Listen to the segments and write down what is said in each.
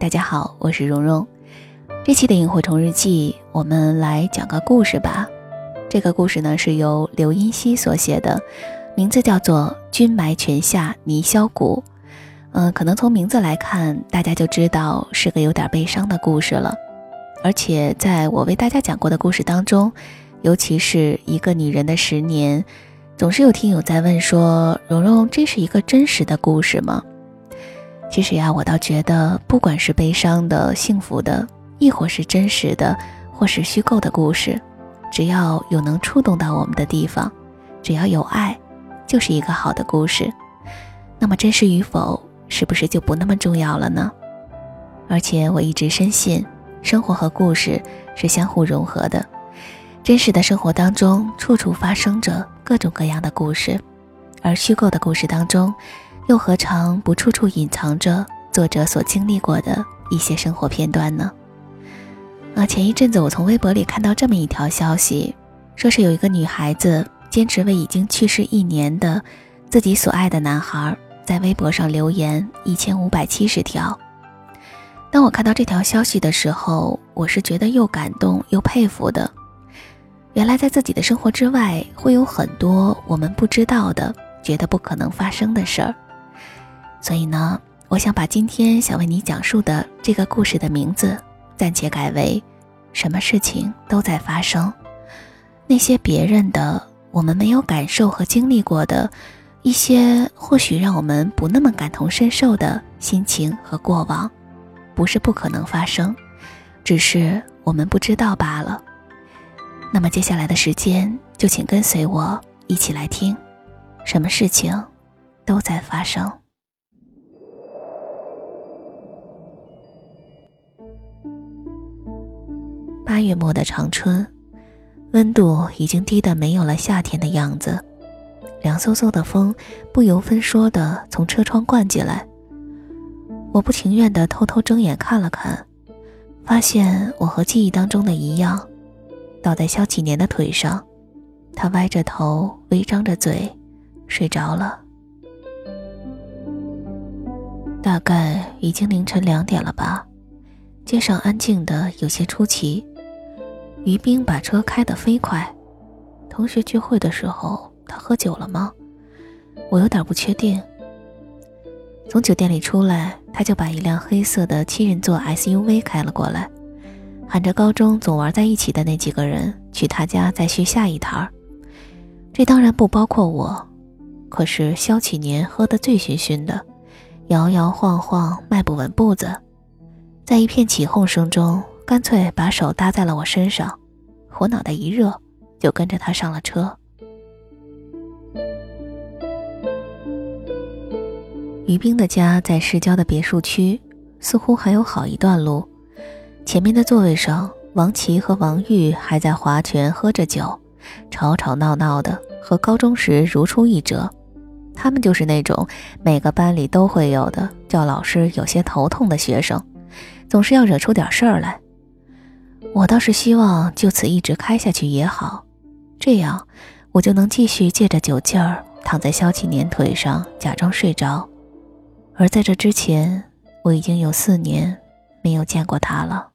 大家好，我是蓉蓉。这期的萤火虫日记，我们来讲个故事吧。这个故事呢是由刘音熙所写的，名字叫做《君埋泉下泥销骨》。嗯，可能从名字来看，大家就知道是个有点悲伤的故事了。而且在我为大家讲过的故事当中，尤其是一个女人的十年，总是有听友在问说：“蓉蓉，这是一个真实的故事吗？”其实呀，我倒觉得，不管是悲伤的、幸福的，亦或是真实的，或是虚构的故事，只要有能触动到我们的地方，只要有爱，就是一个好的故事。那么真实与否，是不是就不那么重要了呢？而且我一直深信，生活和故事是相互融合的。真实的生活当中，处处发生着各种各样的故事，而虚构的故事当中。又何尝不处处隐藏着作者所经历过的一些生活片段呢？啊，前一阵子我从微博里看到这么一条消息，说是有一个女孩子坚持为已经去世一年的自己所爱的男孩在微博上留言一千五百七十条。当我看到这条消息的时候，我是觉得又感动又佩服的。原来在自己的生活之外，会有很多我们不知道的、觉得不可能发生的事儿。所以呢，我想把今天想为你讲述的这个故事的名字暂且改为“什么事情都在发生”。那些别人的、我们没有感受和经历过的一些，或许让我们不那么感同身受的心情和过往，不是不可能发生，只是我们不知道罢了。那么接下来的时间，就请跟随我一起来听，什么事情都在发生。八月末的长春，温度已经低得没有了夏天的样子，凉飕飕的风不由分说的从车窗灌进来。我不情愿的偷偷睁眼看了看，发现我和记忆当中的一样，倒在肖启年的腿上，他歪着头，微张着嘴，睡着了。大概已经凌晨两点了吧，街上安静的有些出奇。于冰把车开得飞快。同学聚会的时候，他喝酒了吗？我有点不确定。从酒店里出来，他就把一辆黑色的七人座 SUV 开了过来，喊着高中总玩在一起的那几个人去他家再续下一摊儿。这当然不包括我。可是肖启年喝得醉醺醺的，摇摇晃晃，迈不稳步子，在一片起哄声中。干脆把手搭在了我身上，我脑袋一热，就跟着他上了车。于冰的家在市郊的别墅区，似乎还有好一段路。前面的座位上，王琦和王玉还在划拳喝着酒，吵吵闹闹的，和高中时如出一辙。他们就是那种每个班里都会有的，叫老师有些头痛的学生，总是要惹出点事儿来。我倒是希望就此一直开下去也好，这样我就能继续借着酒劲儿躺在萧启年腿上假装睡着。而在这之前，我已经有四年没有见过他了。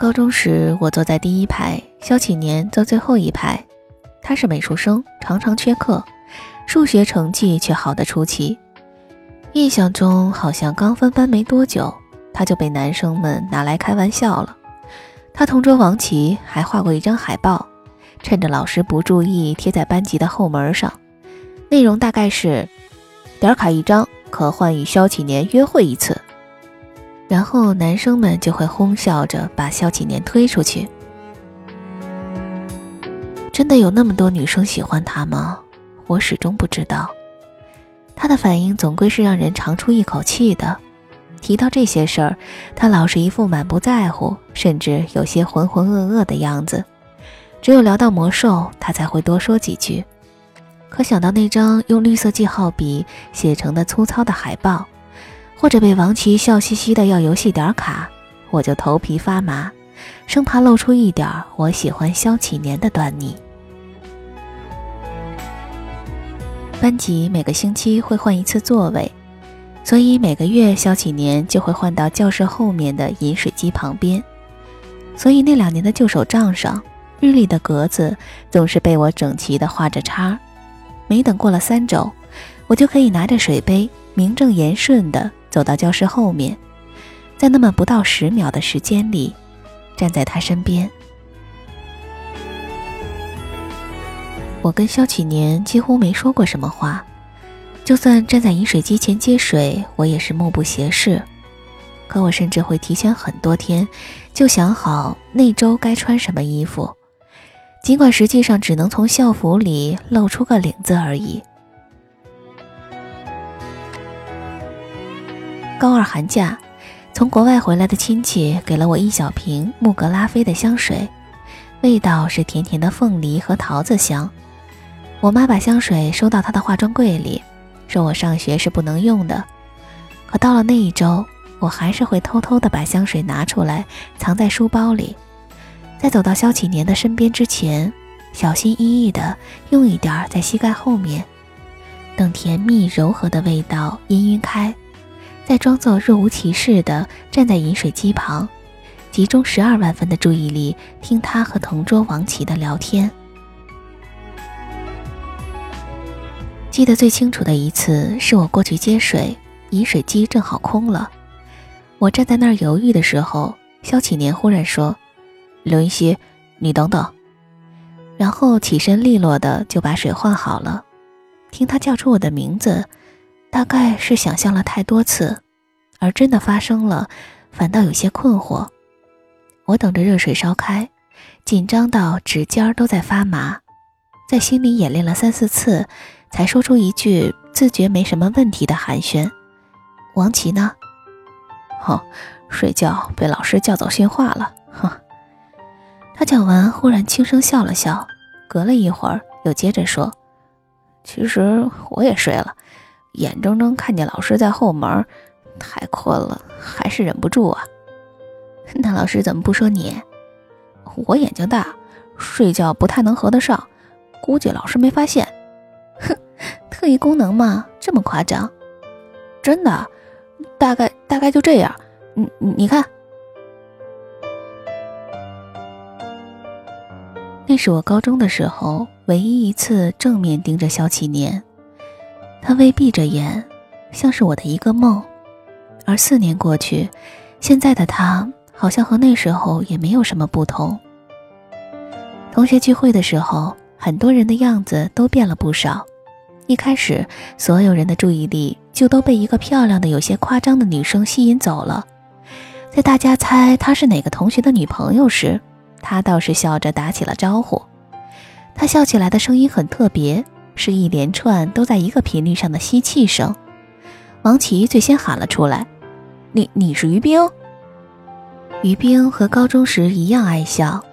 高中时，我坐在第一排，肖启年坐最后一排。他是美术生，常常缺课，数学成绩却好得出奇。印象中，好像刚分班没多久，他就被男生们拿来开玩笑了。他同桌王琦还画过一张海报，趁着老师不注意贴在班级的后门上，内容大概是：点卡一张，可换与肖启年约会一次。然后男生们就会哄笑着把肖启年推出去。真的有那么多女生喜欢他吗？我始终不知道。他的反应总归是让人长出一口气的。提到这些事儿，他老是一副满不在乎，甚至有些浑浑噩噩的样子。只有聊到魔兽，他才会多说几句。可想到那张用绿色记号笔写成的粗糙的海报，或者被王琦笑嘻嘻的要游戏点卡，我就头皮发麻，生怕露出一点我喜欢肖启年的端倪。班级每个星期会换一次座位，所以每个月肖启年就会换到教室后面的饮水机旁边。所以那两年的旧手账上，日历的格子总是被我整齐地画着叉。没等过了三周，我就可以拿着水杯，名正言顺地走到教室后面，在那么不到十秒的时间里，站在他身边。我跟肖启年几乎没说过什么话，就算站在饮水机前接水，我也是目不斜视。可我甚至会提前很多天就想好那周该穿什么衣服，尽管实际上只能从校服里露出个领子而已。高二寒假，从国外回来的亲戚给了我一小瓶穆格拉菲的香水，味道是甜甜的凤梨和桃子香。我妈把香水收到她的化妆柜里，说我上学是不能用的。可到了那一周，我还是会偷偷的把香水拿出来，藏在书包里，在走到萧启年的身边之前，小心翼翼的用一点在膝盖后面，等甜蜜柔和的味道氤氲开，再装作若无其事的站在饮水机旁，集中十二万分的注意力听他和同桌王琦的聊天。记得最清楚的一次是我过去接水，饮水机正好空了。我站在那儿犹豫的时候，肖启年忽然说：“刘云熙，你等等。”然后起身利落的就把水换好了。听他叫出我的名字，大概是想象了太多次，而真的发生了，反倒有些困惑。我等着热水烧开，紧张到指尖都在发麻，在心里演练了三四次。才说出一句自觉没什么问题的寒暄。王琦呢？哼，睡觉被老师叫走训话了。哼。他讲完，忽然轻声笑了笑，隔了一会儿又接着说：“其实我也睡了，眼睁睁看见老师在后门，太困了，还是忍不住啊。那老师怎么不说你？我眼睛大，睡觉不太能合得上，估计老师没发现。”哼，特异功能嘛，这么夸张？真的，大概大概就这样。你你看，那是我高中的时候唯一一次正面盯着肖启年，他微闭着眼，像是我的一个梦。而四年过去，现在的他好像和那时候也没有什么不同。同学聚会的时候，很多人的样子都变了不少。一开始，所有人的注意力就都被一个漂亮的、有些夸张的女生吸引走了。在大家猜她是哪个同学的女朋友时，她倒是笑着打起了招呼。她笑起来的声音很特别，是一连串都在一个频率上的吸气声。王琦最先喊了出来：“你你是于冰？”于冰和高中时一样爱笑，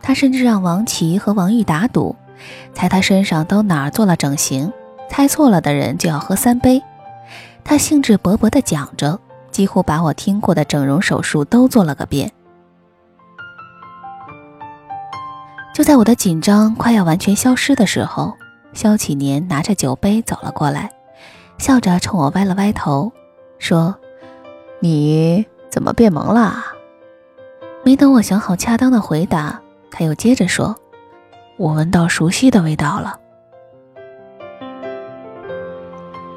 他甚至让王琦和王玉打赌，猜他身上都哪儿做了整形。猜错了的人就要喝三杯。他兴致勃勃地讲着，几乎把我听过的整容手术都做了个遍。就在我的紧张快要完全消失的时候，肖启年拿着酒杯走了过来，笑着冲我歪了歪头，说：“你怎么变萌了？”没等我想好恰当的回答，他又接着说：“我闻到熟悉的味道了。”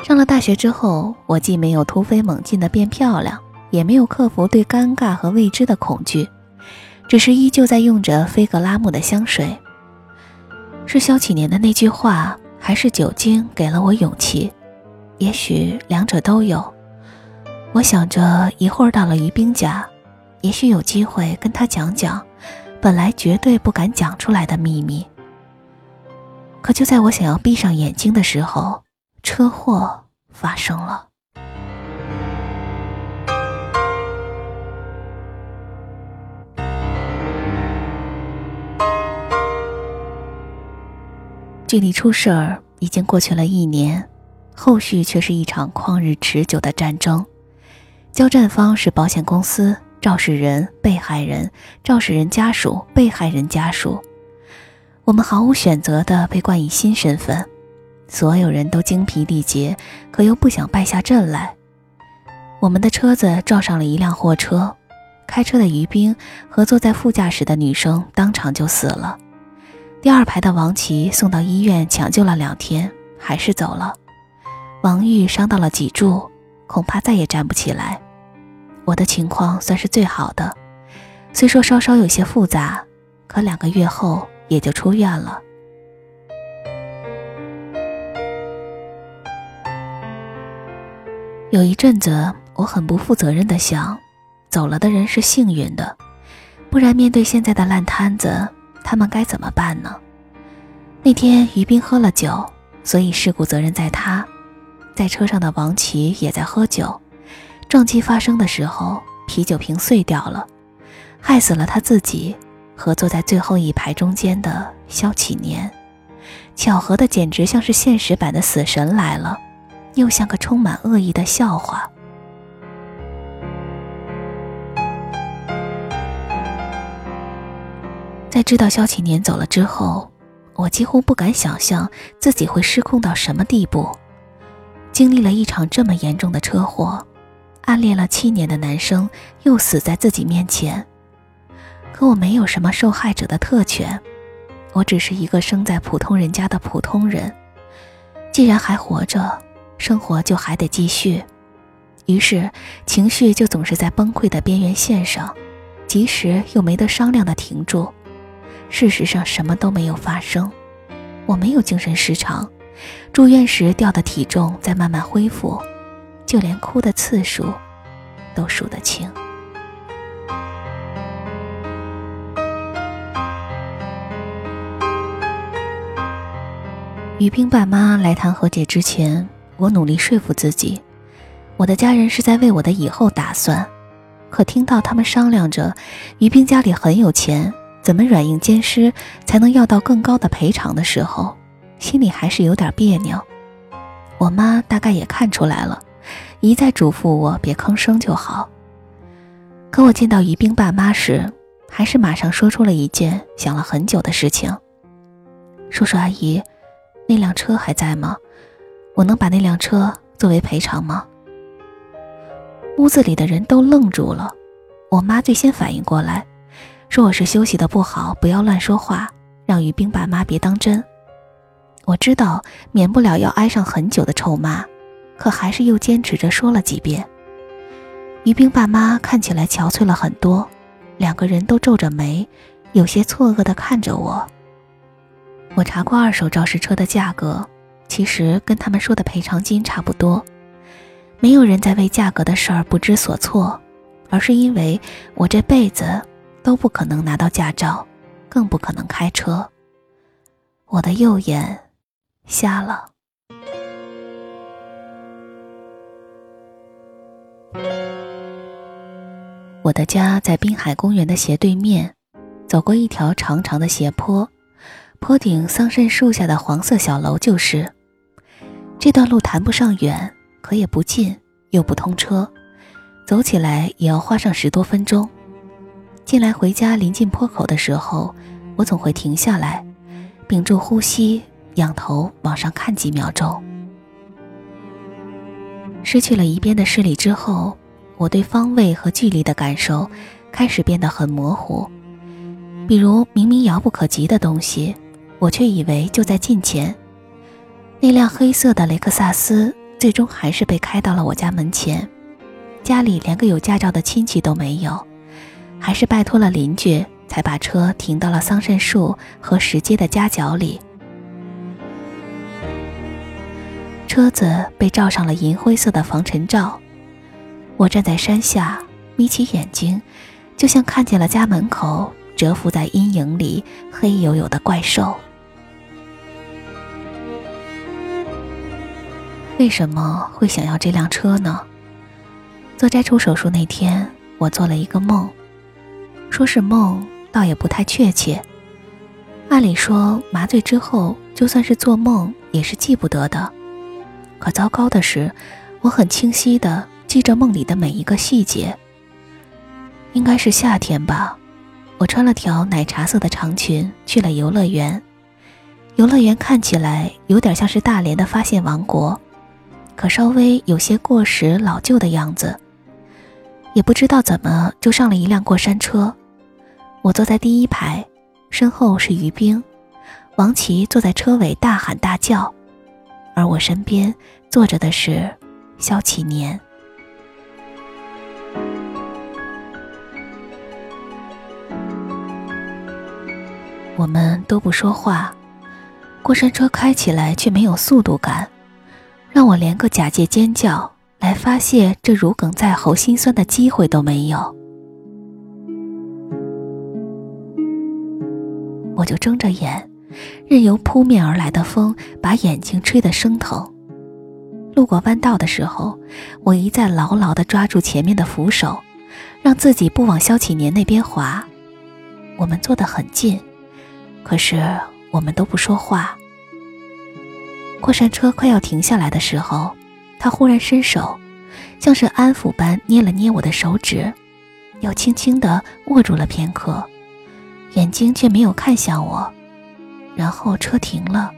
上了大学之后，我既没有突飞猛进的变漂亮，也没有克服对尴尬和未知的恐惧，只是依旧在用着菲格拉姆的香水。是萧启年的那句话，还是酒精给了我勇气？也许两者都有。我想着一会儿到了于冰家，也许有机会跟他讲讲本来绝对不敢讲出来的秘密。可就在我想要闭上眼睛的时候，车祸发生了。距离出事儿已经过去了一年，后续却是一场旷日持久的战争。交战方是保险公司、肇事人、被害人、肇事人家属、被害人家属。我们毫无选择地被冠以新身份。所有人都精疲力竭，可又不想败下阵来。我们的车子撞上了一辆货车，开车的于兵和坐在副驾驶的女生当场就死了。第二排的王琦送到医院抢救了两天，还是走了。王玉伤到了脊柱，恐怕再也站不起来。我的情况算是最好的，虽说稍稍有些复杂，可两个月后也就出院了。有一阵子，我很不负责任的想，走了的人是幸运的，不然面对现在的烂摊子，他们该怎么办呢？那天于斌喝了酒，所以事故责任在他。在车上的王琦也在喝酒，撞击发生的时候，啤酒瓶碎掉了，害死了他自己和坐在最后一排中间的肖启年。巧合的简直像是现实版的死神来了。又像个充满恶意的笑话。在知道萧启年走了之后，我几乎不敢想象自己会失控到什么地步。经历了一场这么严重的车祸，暗恋了七年的男生又死在自己面前。可我没有什么受害者的特权，我只是一个生在普通人家的普通人。既然还活着。生活就还得继续，于是情绪就总是在崩溃的边缘线上，及时又没得商量的停住。事实上什么都没有发生，我没有精神失常，住院时掉的体重在慢慢恢复，就连哭的次数都数得清。于冰爸妈来谈和解之前。我努力说服自己，我的家人是在为我的以后打算。可听到他们商量着，于冰家里很有钱，怎么软硬兼施才能要到更高的赔偿的时候，心里还是有点别扭。我妈大概也看出来了，一再嘱咐我别吭声就好。可我见到于冰爸妈时，还是马上说出了一件想了很久的事情：“叔叔阿姨，那辆车还在吗？”我能把那辆车作为赔偿吗？屋子里的人都愣住了，我妈最先反应过来，说我是休息的不好，不要乱说话，让于冰爸妈别当真。我知道免不了要挨上很久的臭骂，可还是又坚持着说了几遍。于冰爸妈看起来憔悴了很多，两个人都皱着眉，有些错愕地看着我。我查过二手肇事车的价格。其实跟他们说的赔偿金差不多，没有人在为价格的事儿不知所措，而是因为我这辈子都不可能拿到驾照，更不可能开车。我的右眼瞎了。我的家在滨海公园的斜对面，走过一条长长的斜坡，坡顶桑葚树下的黄色小楼就是。这段路谈不上远，可也不近，又不通车，走起来也要花上十多分钟。进来回家临近坡口的时候，我总会停下来，屏住呼吸，仰头往上看几秒钟。失去了一边的视力之后，我对方位和距离的感受开始变得很模糊。比如明明遥不可及的东西，我却以为就在近前。那辆黑色的雷克萨斯最终还是被开到了我家门前，家里连个有驾照的亲戚都没有，还是拜托了邻居才把车停到了桑葚树和石阶的夹角里。车子被罩上了银灰色的防尘罩，我站在山下，眯起眼睛，就像看见了家门口蛰伏在阴影里黑黝黝的怪兽。为什么会想要这辆车呢？做摘除手术那天，我做了一个梦，说是梦，倒也不太确切。按理说，麻醉之后，就算是做梦，也是记不得的。可糟糕的是，我很清晰的记着梦里的每一个细节。应该是夏天吧，我穿了条奶茶色的长裙去了游乐园。游乐园看起来有点像是大连的发现王国，可稍微有些过时老旧的样子。也不知道怎么就上了一辆过山车，我坐在第一排，身后是于冰，王琦坐在车尾大喊大叫。而我身边坐着的是肖启年。我们都不说话，过山车开起来却没有速度感，让我连个假借尖叫来发泄这如鲠在喉心酸的机会都没有。我就睁着眼。任由扑面而来的风把眼睛吹得生疼。路过弯道的时候，我一再牢牢地抓住前面的扶手，让自己不往萧启年那边滑。我们坐得很近，可是我们都不说话。过山车快要停下来的时候，他忽然伸手，像是安抚般捏了捏我的手指，又轻轻地握住了片刻，眼睛却没有看向我。然后车停了，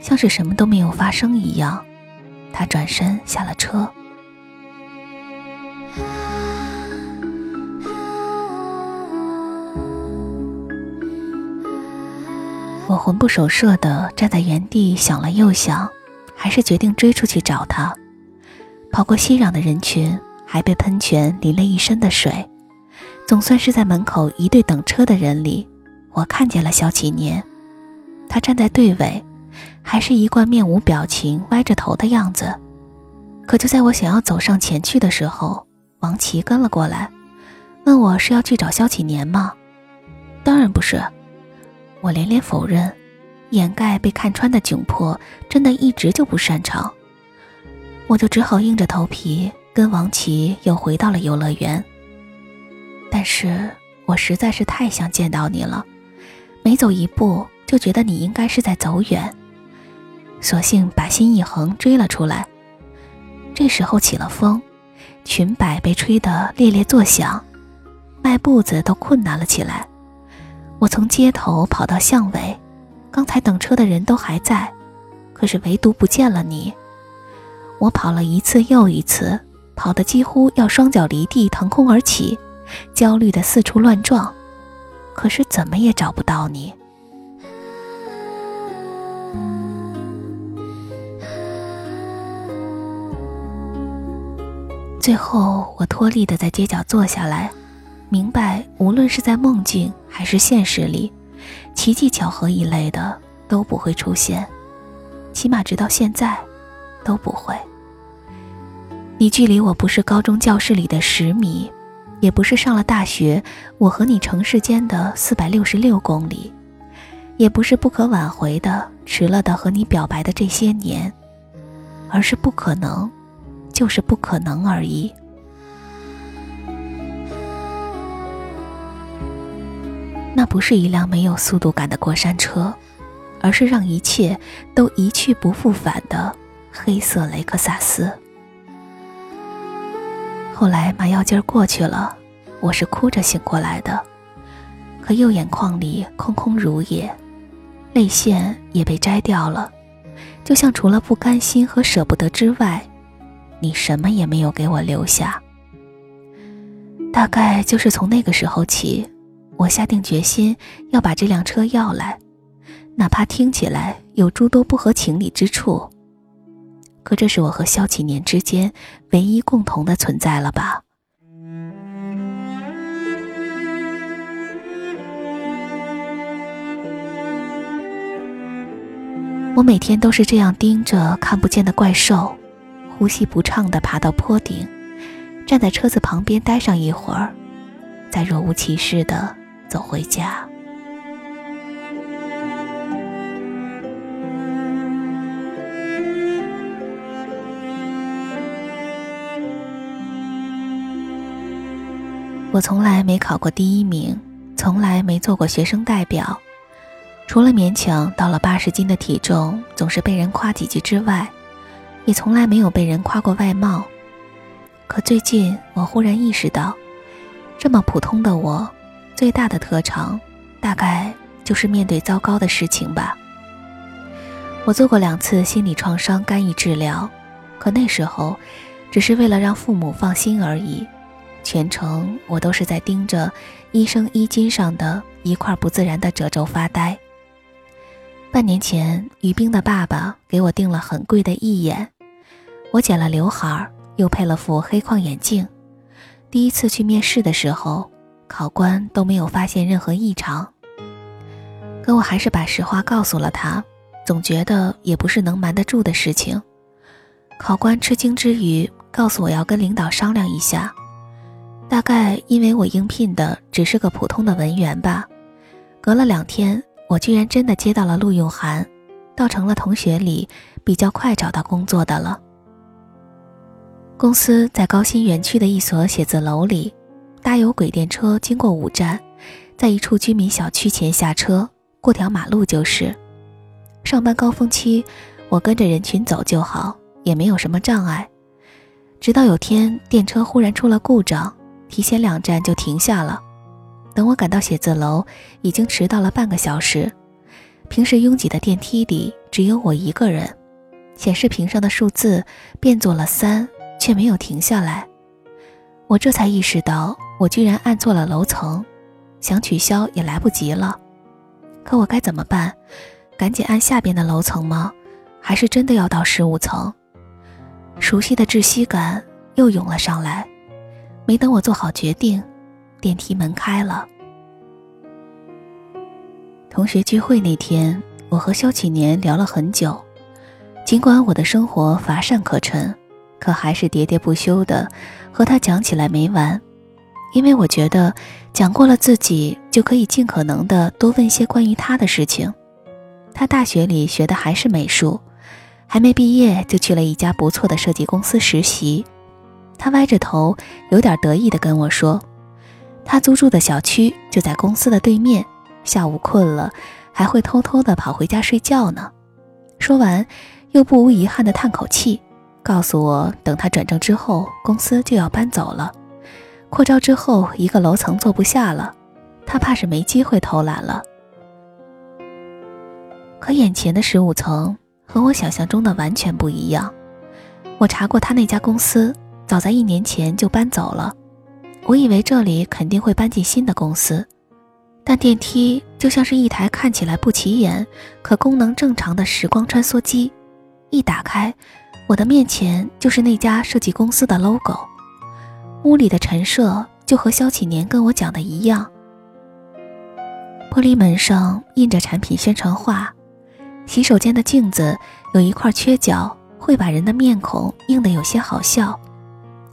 像是什么都没有发生一样。他转身下了车。我魂不守舍的站在原地，想了又想，还是决定追出去找他。跑过熙攘的人群，还被喷泉淋了一身的水，总算是在门口一队等车的人里，我看见了小启年。他站在队尾，还是一贯面无表情、歪着头的样子。可就在我想要走上前去的时候，王琦跟了过来，问我是要去找萧启年吗？当然不是，我连连否认，掩盖被看穿的窘迫，真的一直就不擅长。我就只好硬着头皮跟王琦又回到了游乐园。但是我实在是太想见到你了，每走一步。就觉得你应该是在走远，索性把心一横追了出来。这时候起了风，裙摆被吹得猎猎作响，迈步子都困难了起来。我从街头跑到巷尾，刚才等车的人都还在，可是唯独不见了你。我跑了一次又一次，跑得几乎要双脚离地腾空而起，焦虑的四处乱撞，可是怎么也找不到你。最后，我脱力的在街角坐下来，明白，无论是在梦境还是现实里，奇迹、巧合一类的都不会出现，起码直到现在，都不会。你距离我不是高中教室里的十米，也不是上了大学我和你城市间的四百六十六公里，也不是不可挽回的迟了的和你表白的这些年，而是不可能。就是不可能而已。那不是一辆没有速度感的过山车，而是让一切都一去不复返的黑色雷克萨斯。后来麻药劲儿过去了，我是哭着醒过来的，可右眼眶里空空如也，泪腺也被摘掉了，就像除了不甘心和舍不得之外。你什么也没有给我留下。大概就是从那个时候起，我下定决心要把这辆车要来，哪怕听起来有诸多不合情理之处。可这是我和萧启年之间唯一共同的存在了吧？我每天都是这样盯着看不见的怪兽，呼吸不畅地爬到坡顶，站在车子旁边待上一会儿，再若无其事地走回家。我从来没考过第一名，从来没做过学生代表。除了勉强到了八十斤的体重，总是被人夸几句之外，也从来没有被人夸过外貌。可最近，我忽然意识到，这么普通的我，最大的特长，大概就是面对糟糕的事情吧。我做过两次心理创伤干预治疗，可那时候，只是为了让父母放心而已。全程我都是在盯着医生衣襟上的一块不自然的褶皱发呆。半年前，于冰的爸爸给我订了很贵的义眼，我剪了刘海，又配了副黑框眼镜。第一次去面试的时候，考官都没有发现任何异常。可我还是把实话告诉了他，总觉得也不是能瞒得住的事情。考官吃惊之余，告诉我要跟领导商量一下。大概因为我应聘的只是个普通的文员吧。隔了两天。我居然真的接到了录用函，倒成了同学里比较快找到工作的了。公司在高新园区的一所写字楼里，搭有轨电车经过五站，在一处居民小区前下车，过条马路就是。上班高峰期，我跟着人群走就好，也没有什么障碍。直到有天电车忽然出了故障，提前两站就停下了。等我赶到写字楼，已经迟到了半个小时。平时拥挤的电梯里只有我一个人，显示屏上的数字变作了三，却没有停下来。我这才意识到，我居然按错了楼层，想取消也来不及了。可我该怎么办？赶紧按下边的楼层吗？还是真的要到十五层？熟悉的窒息感又涌了上来。没等我做好决定。电梯门开了。同学聚会那天，我和肖启年聊了很久。尽管我的生活乏善可陈，可还是喋喋不休的和他讲起来没完。因为我觉得讲过了自己，就可以尽可能的多问些关于他的事情。他大学里学的还是美术，还没毕业就去了一家不错的设计公司实习。他歪着头，有点得意的跟我说。他租住的小区就在公司的对面，下午困了还会偷偷的跑回家睡觉呢。说完，又不无遗憾的叹口气，告诉我等他转正之后，公司就要搬走了，扩招之后一个楼层坐不下了，他怕是没机会偷懒了。可眼前的十五层和我想象中的完全不一样，我查过他那家公司，早在一年前就搬走了。我以为这里肯定会搬进新的公司，但电梯就像是一台看起来不起眼、可功能正常的时光穿梭机，一打开，我的面前就是那家设计公司的 logo。屋里的陈设就和萧启年跟我讲的一样，玻璃门上印着产品宣传画，洗手间的镜子有一块缺角，会把人的面孔映得有些好笑。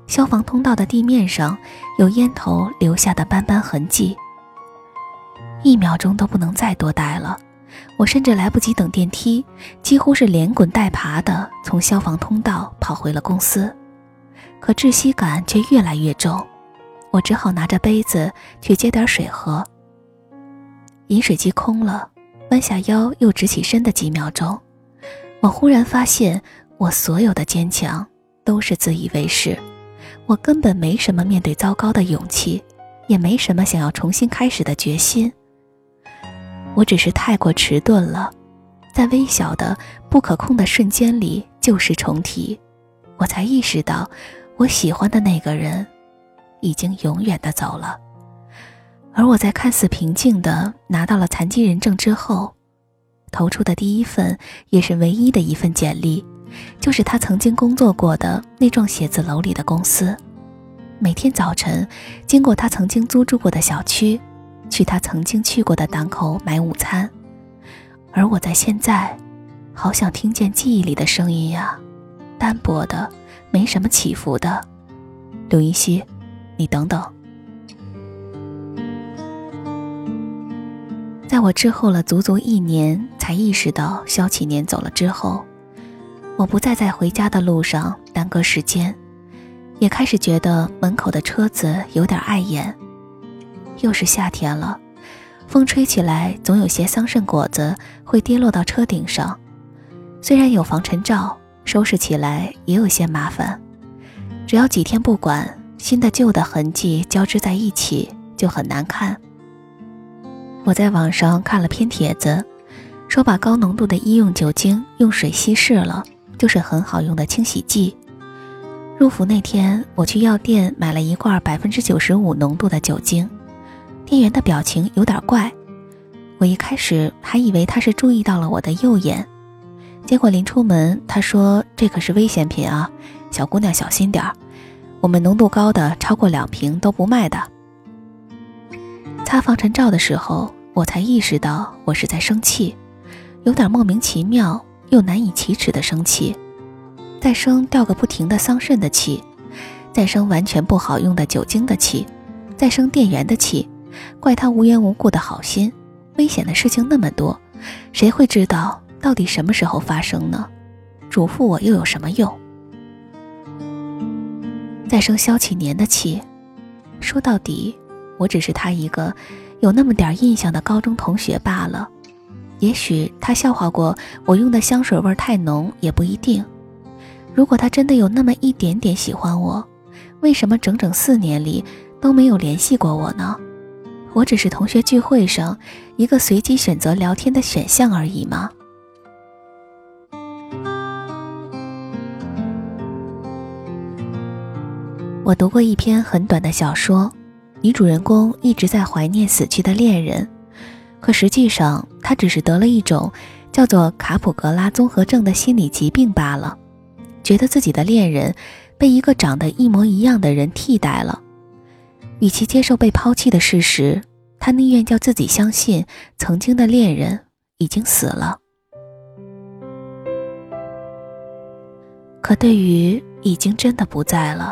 消防通道的地面上有烟头留下的斑斑痕迹。一秒钟都不能再多待了，我甚至来不及等电梯，几乎是连滚带爬的从消防通道跑回了公司。可窒息感却越来越重，我只好拿着杯子去接点水喝。饮水机空了，弯下腰又直起身的几秒钟，我忽然发现，我所有的坚强都是自以为是。我根本没什么面对糟糕的勇气，也没什么想要重新开始的决心。我只是太过迟钝了，在微小的不可控的瞬间里旧事重提，我才意识到，我喜欢的那个人，已经永远的走了。而我在看似平静的拿到了残疾人证之后，投出的第一份也是唯一的一份简历，就是他曾经工作过的那幢写字楼里的公司。每天早晨，经过他曾经租住过的小区，去他曾经去过的档口买午餐。而我在现在，好想听见记忆里的声音呀，单薄的，没什么起伏的。刘云熙，你等等。在我之后了足足一年，才意识到肖启年走了之后，我不再在回家的路上耽搁时间，也开始觉得门口的车子有点碍眼。又是夏天了，风吹起来总有些桑葚果子会跌落到车顶上。虽然有防尘罩，收拾起来也有些麻烦。只要几天不管，新的旧的痕迹交织在一起就很难看。我在网上看了篇帖子，说把高浓度的医用酒精用水稀释了，就是很好用的清洗剂。入伏那天，我去药店买了一罐百分之九十五浓度的酒精，店员的表情有点怪，我一开始还以为他是注意到了我的右眼，结果临出门他说这可是危险品啊，小姑娘小心点儿，我们浓度高的超过两瓶都不卖的。擦防尘罩的时候，我才意识到我是在生气，有点莫名其妙又难以启齿的生气，再生掉个不停的桑葚的气，再生完全不好用的酒精的气，再生店员的气，怪他无缘无故的好心。危险的事情那么多，谁会知道到底什么时候发生呢？嘱咐我又有什么用？再生萧启年的气，说到底。我只是他一个有那么点印象的高中同学罢了，也许他笑话过我用的香水味太浓，也不一定。如果他真的有那么一点点喜欢我，为什么整整四年里都没有联系过我呢？我只是同学聚会上一个随机选择聊天的选项而已吗？我读过一篇很短的小说。女主人公一直在怀念死去的恋人，可实际上他只是得了一种叫做卡普格拉综合症的心理疾病罢了，觉得自己的恋人被一个长得一模一样的人替代了。与其接受被抛弃的事实，他宁愿叫自己相信曾经的恋人已经死了。可对于已经真的不在了。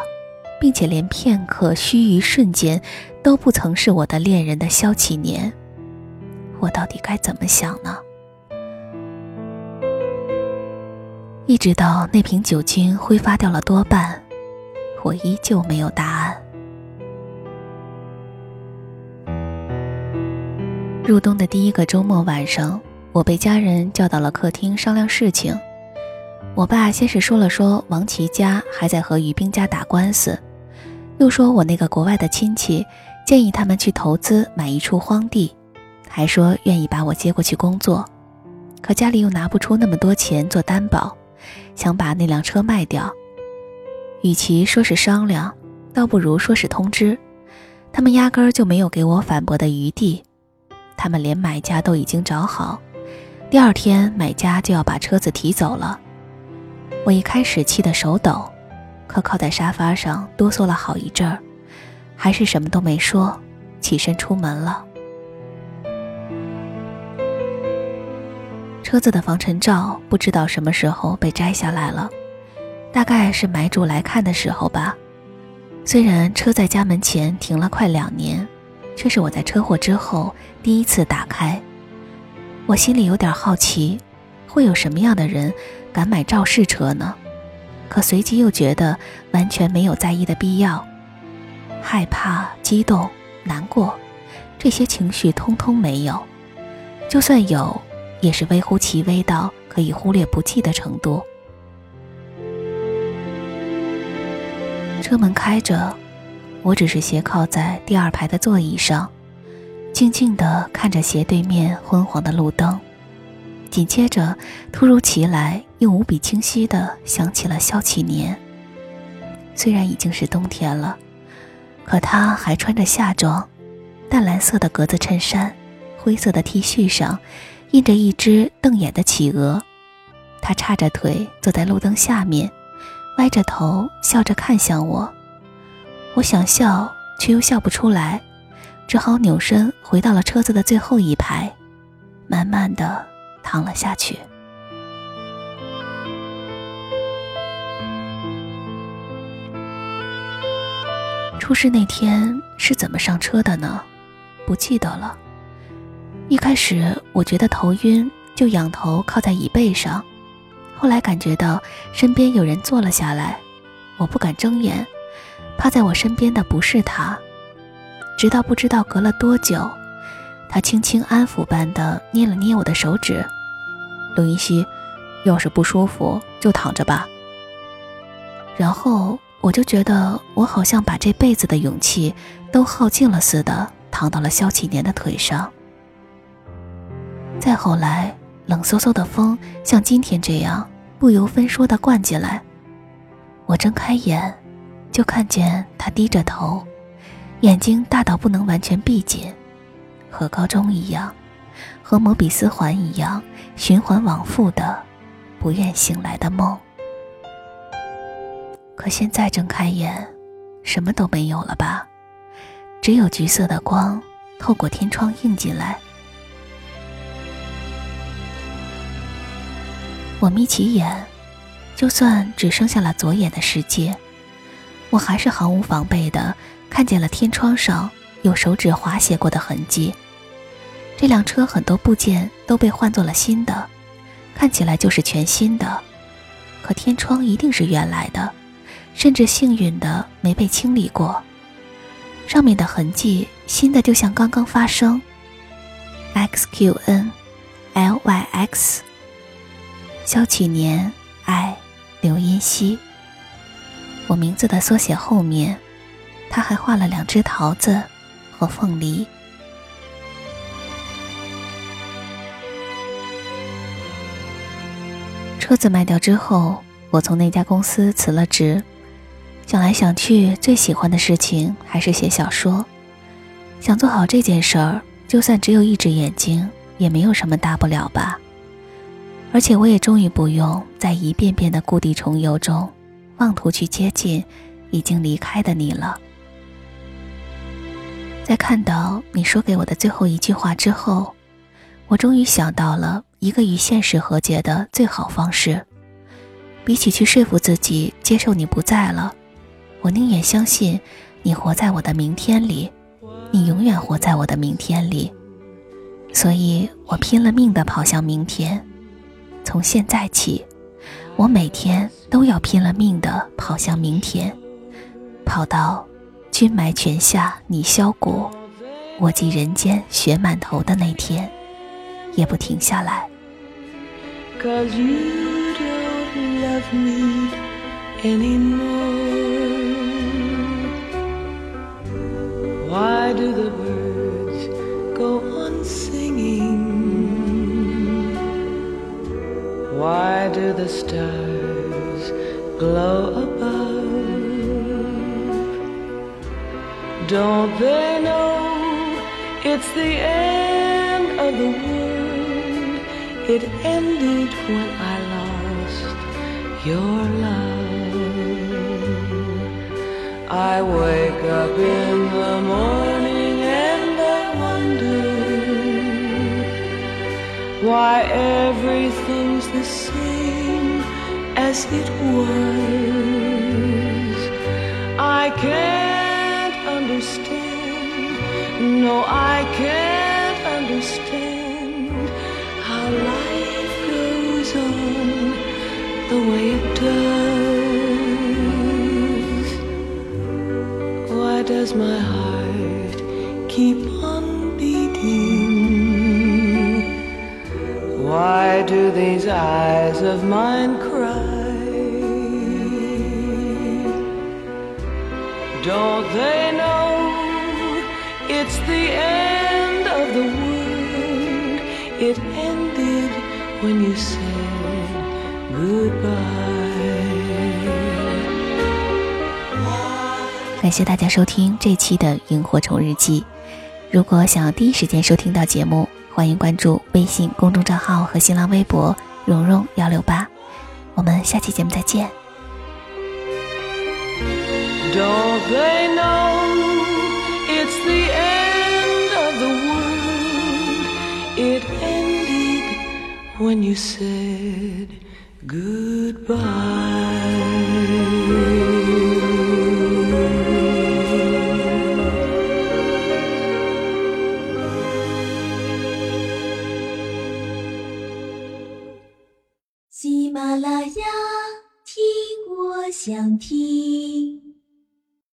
并且连片刻须臾瞬间都不曾是我的恋人的萧启年，我到底该怎么想呢？一直到那瓶酒精挥发掉了多半，我依旧没有答案。入冬的第一个周末晚上，我被家人叫到了客厅商量事情。我爸先是说了说王琦家还在和于冰家打官司。又说我那个国外的亲戚建议他们去投资买一处荒地，还说愿意把我接过去工作，可家里又拿不出那么多钱做担保，想把那辆车卖掉。与其说是商量，倒不如说是通知。他们压根儿就没有给我反驳的余地，他们连买家都已经找好，第二天买家就要把车子提走了。我一开始气得手抖。可靠在沙发上哆嗦了好一阵儿，还是什么都没说，起身出门了。车子的防尘罩不知道什么时候被摘下来了，大概是买主来看的时候吧。虽然车在家门前停了快两年，却是我在车祸之后第一次打开。我心里有点好奇，会有什么样的人敢买肇事车呢？可随即又觉得完全没有在意的必要，害怕、激动、难过，这些情绪通通没有。就算有，也是微乎其微到可以忽略不计的程度。车门开着，我只是斜靠在第二排的座椅上，静静地看着斜对面昏黄的路灯。紧接着，突如其来又无比清晰地想起了萧启年。虽然已经是冬天了，可他还穿着夏装，淡蓝色的格子衬衫，灰色的 T 恤上印着一只瞪眼的企鹅。他叉着腿坐在路灯下面，歪着头笑着看向我。我想笑，却又笑不出来，只好扭身回到了车子的最后一排，慢慢的躺了下去。出事那天是怎么上车的呢？不记得了。一开始我觉得头晕，就仰头靠在椅背上。后来感觉到身边有人坐了下来，我不敢睁眼，趴在我身边的不是他。直到不知道隔了多久，他轻轻安抚般的捏了捏我的手指：“陆云熙，要是不舒服就躺着吧。”然后我就觉得我好像把这辈子的勇气都耗尽了似的，躺到了肖启年的腿上。再后来。冷飕飕的风像今天这样不由分说地灌进来，我睁开眼，就看见他低着头，眼睛大到不能完全闭紧，和高中一样，和摩比斯环一样循环往复的不愿醒来的梦。可现在睁开眼，什么都没有了吧？只有橘色的光透过天窗映进来。我眯起眼，就算只剩下了左眼的世界，我还是毫无防备的看见了天窗上有手指划写过的痕迹。这辆车很多部件都被换做了新的，看起来就是全新的，可天窗一定是原来的，甚至幸运的没被清理过。上面的痕迹新的就像刚刚发生。XQN L Y X N L Y X。肖启年，爱，刘音熙。我名字的缩写后面，他还画了两只桃子和凤梨。车子卖掉之后，我从那家公司辞了职。想来想去，最喜欢的事情还是写小说。想做好这件事儿，就算只有一只眼睛，也没有什么大不了吧。而且我也终于不用在一遍遍的故地重游中，妄图去接近已经离开的你了。在看到你说给我的最后一句话之后，我终于想到了一个与现实和解的最好方式。比起去说服自己接受你不在了，我宁愿相信你活在我的明天里，你永远活在我的明天里。所以我拼了命的跑向明天。从现在起，我每天都要拼了命的跑向明天，跑到君埋泉下你箫鼓，我寄人间雪满头的那天，也不停下来。Why do the stars glow above? Don't they know it's the end of the world? It ended when I lost your love. I wake up in the morning and I wonder why everything's the same it was. I can't understand, no, I can't understand how life goes on the way it does. Why does my heart keep on beating? Why do these eyes of mine cry? yo they know it's the end of the world? It ended when you said goodbye. 感谢大家收听这期的萤火虫日记。如果想要第一时间收听到节目欢迎关注微信公众账号和新浪微博蓉蓉幺六八我们下期节目再见。Don't they know it's the end of the world? It ended when you said goodbye. 想听。